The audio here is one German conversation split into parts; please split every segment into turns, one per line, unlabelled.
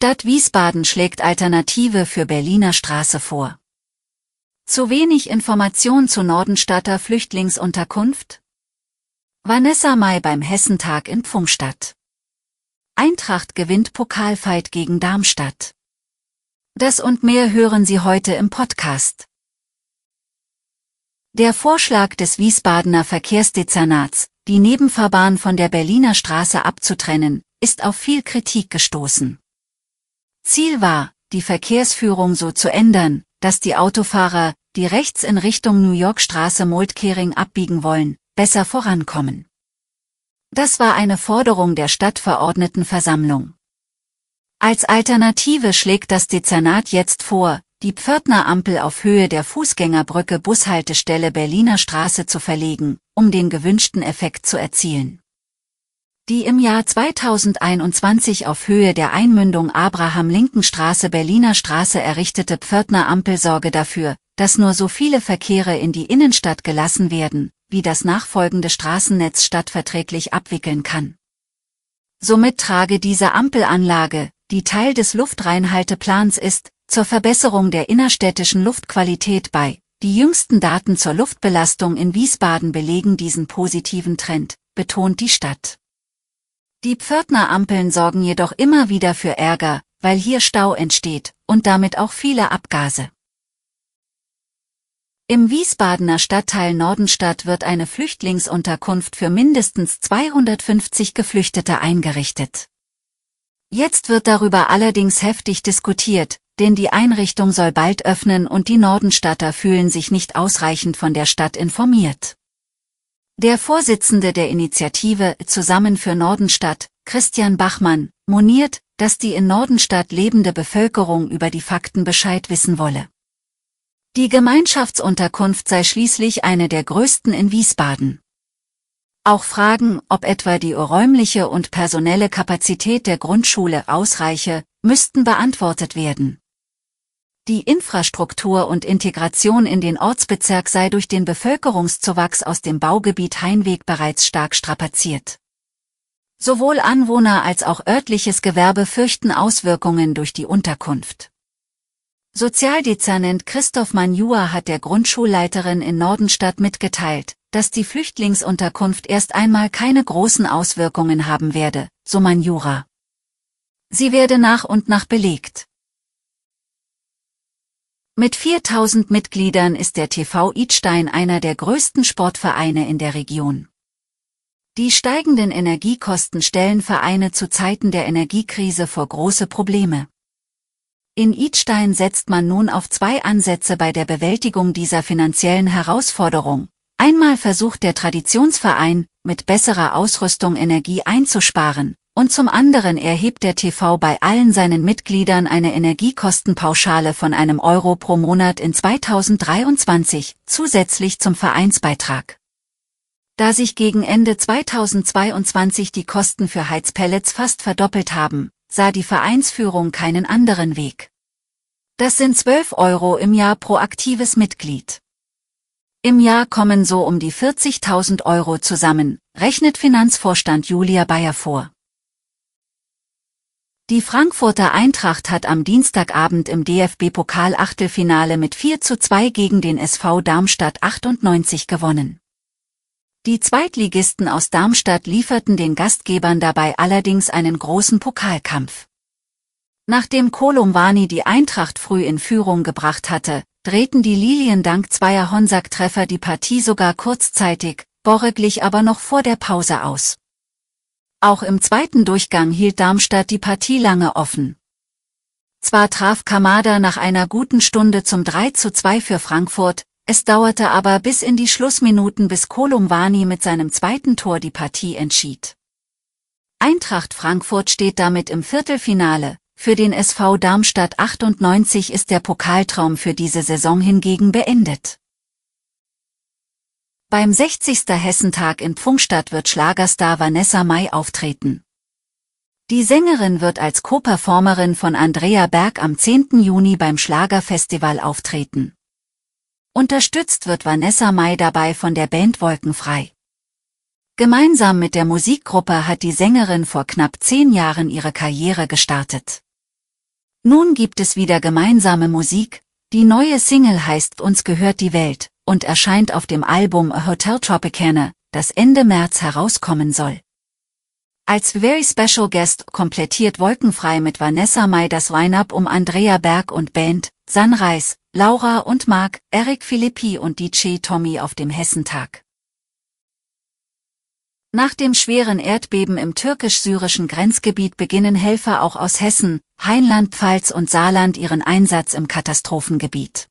Stadt Wiesbaden schlägt Alternative für Berliner Straße vor. Zu wenig Information zu Nordenstadter Flüchtlingsunterkunft? Vanessa May beim Hessentag in Pfungstadt. Eintracht gewinnt Pokalfight gegen Darmstadt. Das und mehr hören Sie heute im Podcast. Der Vorschlag des Wiesbadener Verkehrsdezernats, die Nebenfahrbahn von der Berliner Straße abzutrennen, ist auf viel Kritik gestoßen. Ziel war, die Verkehrsführung so zu ändern, dass die Autofahrer, die rechts in Richtung New York Straße Moldkering abbiegen wollen, besser vorankommen. Das war eine Forderung der Stadtverordnetenversammlung. Als Alternative schlägt das Dezernat jetzt vor, die Pförtnerampel auf Höhe der Fußgängerbrücke Bushaltestelle Berliner Straße zu verlegen, um den gewünschten Effekt zu erzielen. Die im Jahr 2021 auf Höhe der Einmündung Abraham-Linken-Straße Berliner Straße errichtete Pförtnerampel sorge dafür, dass nur so viele Verkehre in die Innenstadt gelassen werden, wie das nachfolgende Straßennetz stadtverträglich abwickeln kann. Somit trage diese Ampelanlage, die Teil des Luftreinhalteplans ist, zur Verbesserung der innerstädtischen Luftqualität bei. Die jüngsten Daten zur Luftbelastung in Wiesbaden belegen diesen positiven Trend, betont die Stadt. Die Pförtnerampeln sorgen jedoch immer wieder für Ärger, weil hier Stau entsteht und damit auch viele Abgase. Im Wiesbadener Stadtteil Nordenstadt wird eine Flüchtlingsunterkunft für mindestens 250 Geflüchtete eingerichtet. Jetzt wird darüber allerdings heftig diskutiert, denn die Einrichtung soll bald öffnen und die Nordenstadter fühlen sich nicht ausreichend von der Stadt informiert. Der Vorsitzende der Initiative Zusammen für Nordenstadt, Christian Bachmann, moniert, dass die in Nordenstadt lebende Bevölkerung über die Fakten Bescheid wissen wolle. Die Gemeinschaftsunterkunft sei schließlich eine der größten in Wiesbaden. Auch Fragen, ob etwa die räumliche und personelle Kapazität der Grundschule ausreiche, müssten beantwortet werden. Die Infrastruktur und Integration in den Ortsbezirk sei durch den Bevölkerungszuwachs aus dem Baugebiet Heinweg bereits stark strapaziert. Sowohl Anwohner als auch örtliches Gewerbe fürchten Auswirkungen durch die Unterkunft. Sozialdezernent Christoph Manjua hat der Grundschulleiterin in Nordenstadt mitgeteilt, dass die Flüchtlingsunterkunft erst einmal keine großen Auswirkungen haben werde, so Manjura. Sie werde nach und nach belegt. Mit 4000 Mitgliedern ist der TV Idstein einer der größten Sportvereine in der Region. Die steigenden Energiekosten stellen Vereine zu Zeiten der Energiekrise vor große Probleme. In Idstein setzt man nun auf zwei Ansätze bei der Bewältigung dieser finanziellen Herausforderung. Einmal versucht der Traditionsverein, mit besserer Ausrüstung Energie einzusparen, und zum anderen erhebt der TV bei allen seinen Mitgliedern eine Energiekostenpauschale von einem Euro pro Monat in 2023, zusätzlich zum Vereinsbeitrag. Da sich gegen Ende 2022 die Kosten für Heizpellets fast verdoppelt haben, sah die Vereinsführung keinen anderen Weg. Das sind 12 Euro im Jahr pro aktives Mitglied. Im Jahr kommen so um die 40.000 Euro zusammen, rechnet Finanzvorstand Julia Bayer vor. Die Frankfurter Eintracht hat am Dienstagabend im DFB-Pokal-Achtelfinale mit 4 zu 2 gegen den SV Darmstadt 98 gewonnen. Die Zweitligisten aus Darmstadt lieferten den Gastgebern dabei allerdings einen großen Pokalkampf. Nachdem Kolumwani die Eintracht früh in Führung gebracht hatte, drehten die Lilien dank zweier Honsack-Treffer die Partie sogar kurzzeitig, Borre aber noch vor der Pause aus. Auch im zweiten Durchgang hielt Darmstadt die Partie lange offen. Zwar traf Kamada nach einer guten Stunde zum 3 zu 2 für Frankfurt, es dauerte aber bis in die Schlussminuten bis Kolumwani mit seinem zweiten Tor die Partie entschied. Eintracht Frankfurt steht damit im Viertelfinale, Für den SV Darmstadt 98 ist der Pokaltraum für diese Saison hingegen beendet. Beim 60. Hessentag in Pfungstadt wird Schlagerstar Vanessa Mai auftreten. Die Sängerin wird als Co-Performerin von Andrea Berg am 10. Juni beim Schlagerfestival auftreten. Unterstützt wird Vanessa Mai dabei von der Band Wolkenfrei. Gemeinsam mit der Musikgruppe hat die Sängerin vor knapp zehn Jahren ihre Karriere gestartet. Nun gibt es wieder gemeinsame Musik, die neue Single heißt Uns gehört die Welt und erscheint auf dem Album Hotel Tropicana, das Ende März herauskommen soll. Als Very Special Guest komplettiert Wolkenfrei mit Vanessa Mai das Line-Up um Andrea Berg und Band, Sunrise, Laura und Marc, Eric Philippi und DJ Tommy auf dem Hessentag. Nach dem schweren Erdbeben im türkisch-syrischen Grenzgebiet beginnen Helfer auch aus Hessen, Rheinland-Pfalz und Saarland ihren Einsatz im Katastrophengebiet.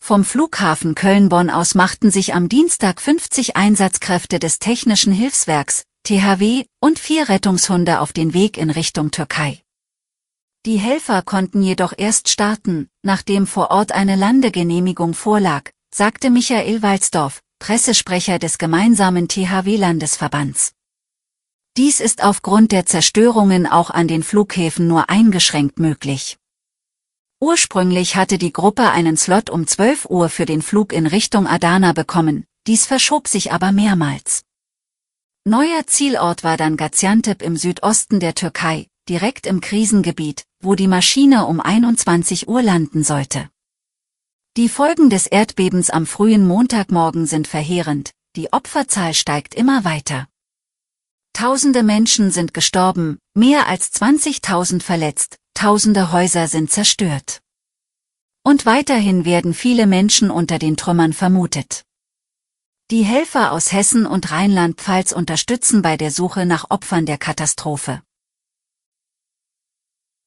Vom Flughafen Köln-Bonn aus machten sich am Dienstag 50 Einsatzkräfte des Technischen Hilfswerks, THW, und vier Rettungshunde auf den Weg in Richtung Türkei. Die Helfer konnten jedoch erst starten, nachdem vor Ort eine Landegenehmigung vorlag, sagte Michael Walzdorf, Pressesprecher des gemeinsamen THW-Landesverbands. Dies ist aufgrund der Zerstörungen auch an den Flughäfen nur eingeschränkt möglich. Ursprünglich hatte die Gruppe einen Slot um 12 Uhr für den Flug in Richtung Adana bekommen, dies verschob sich aber mehrmals. Neuer Zielort war dann Gaziantep im Südosten der Türkei, direkt im Krisengebiet, wo die Maschine um 21 Uhr landen sollte. Die Folgen des Erdbebens am frühen Montagmorgen sind verheerend, die Opferzahl steigt immer weiter. Tausende Menschen sind gestorben, mehr als 20.000 verletzt, tausende Häuser sind zerstört. Und weiterhin werden viele Menschen unter den Trümmern vermutet. Die Helfer aus Hessen und Rheinland-Pfalz unterstützen bei der Suche nach Opfern der Katastrophe.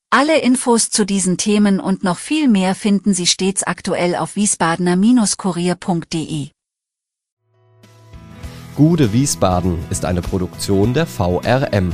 Alle Infos zu diesen Themen und noch viel mehr finden Sie stets aktuell auf wiesbadener-kurier.de.
Gude Wiesbaden ist eine Produktion der VRM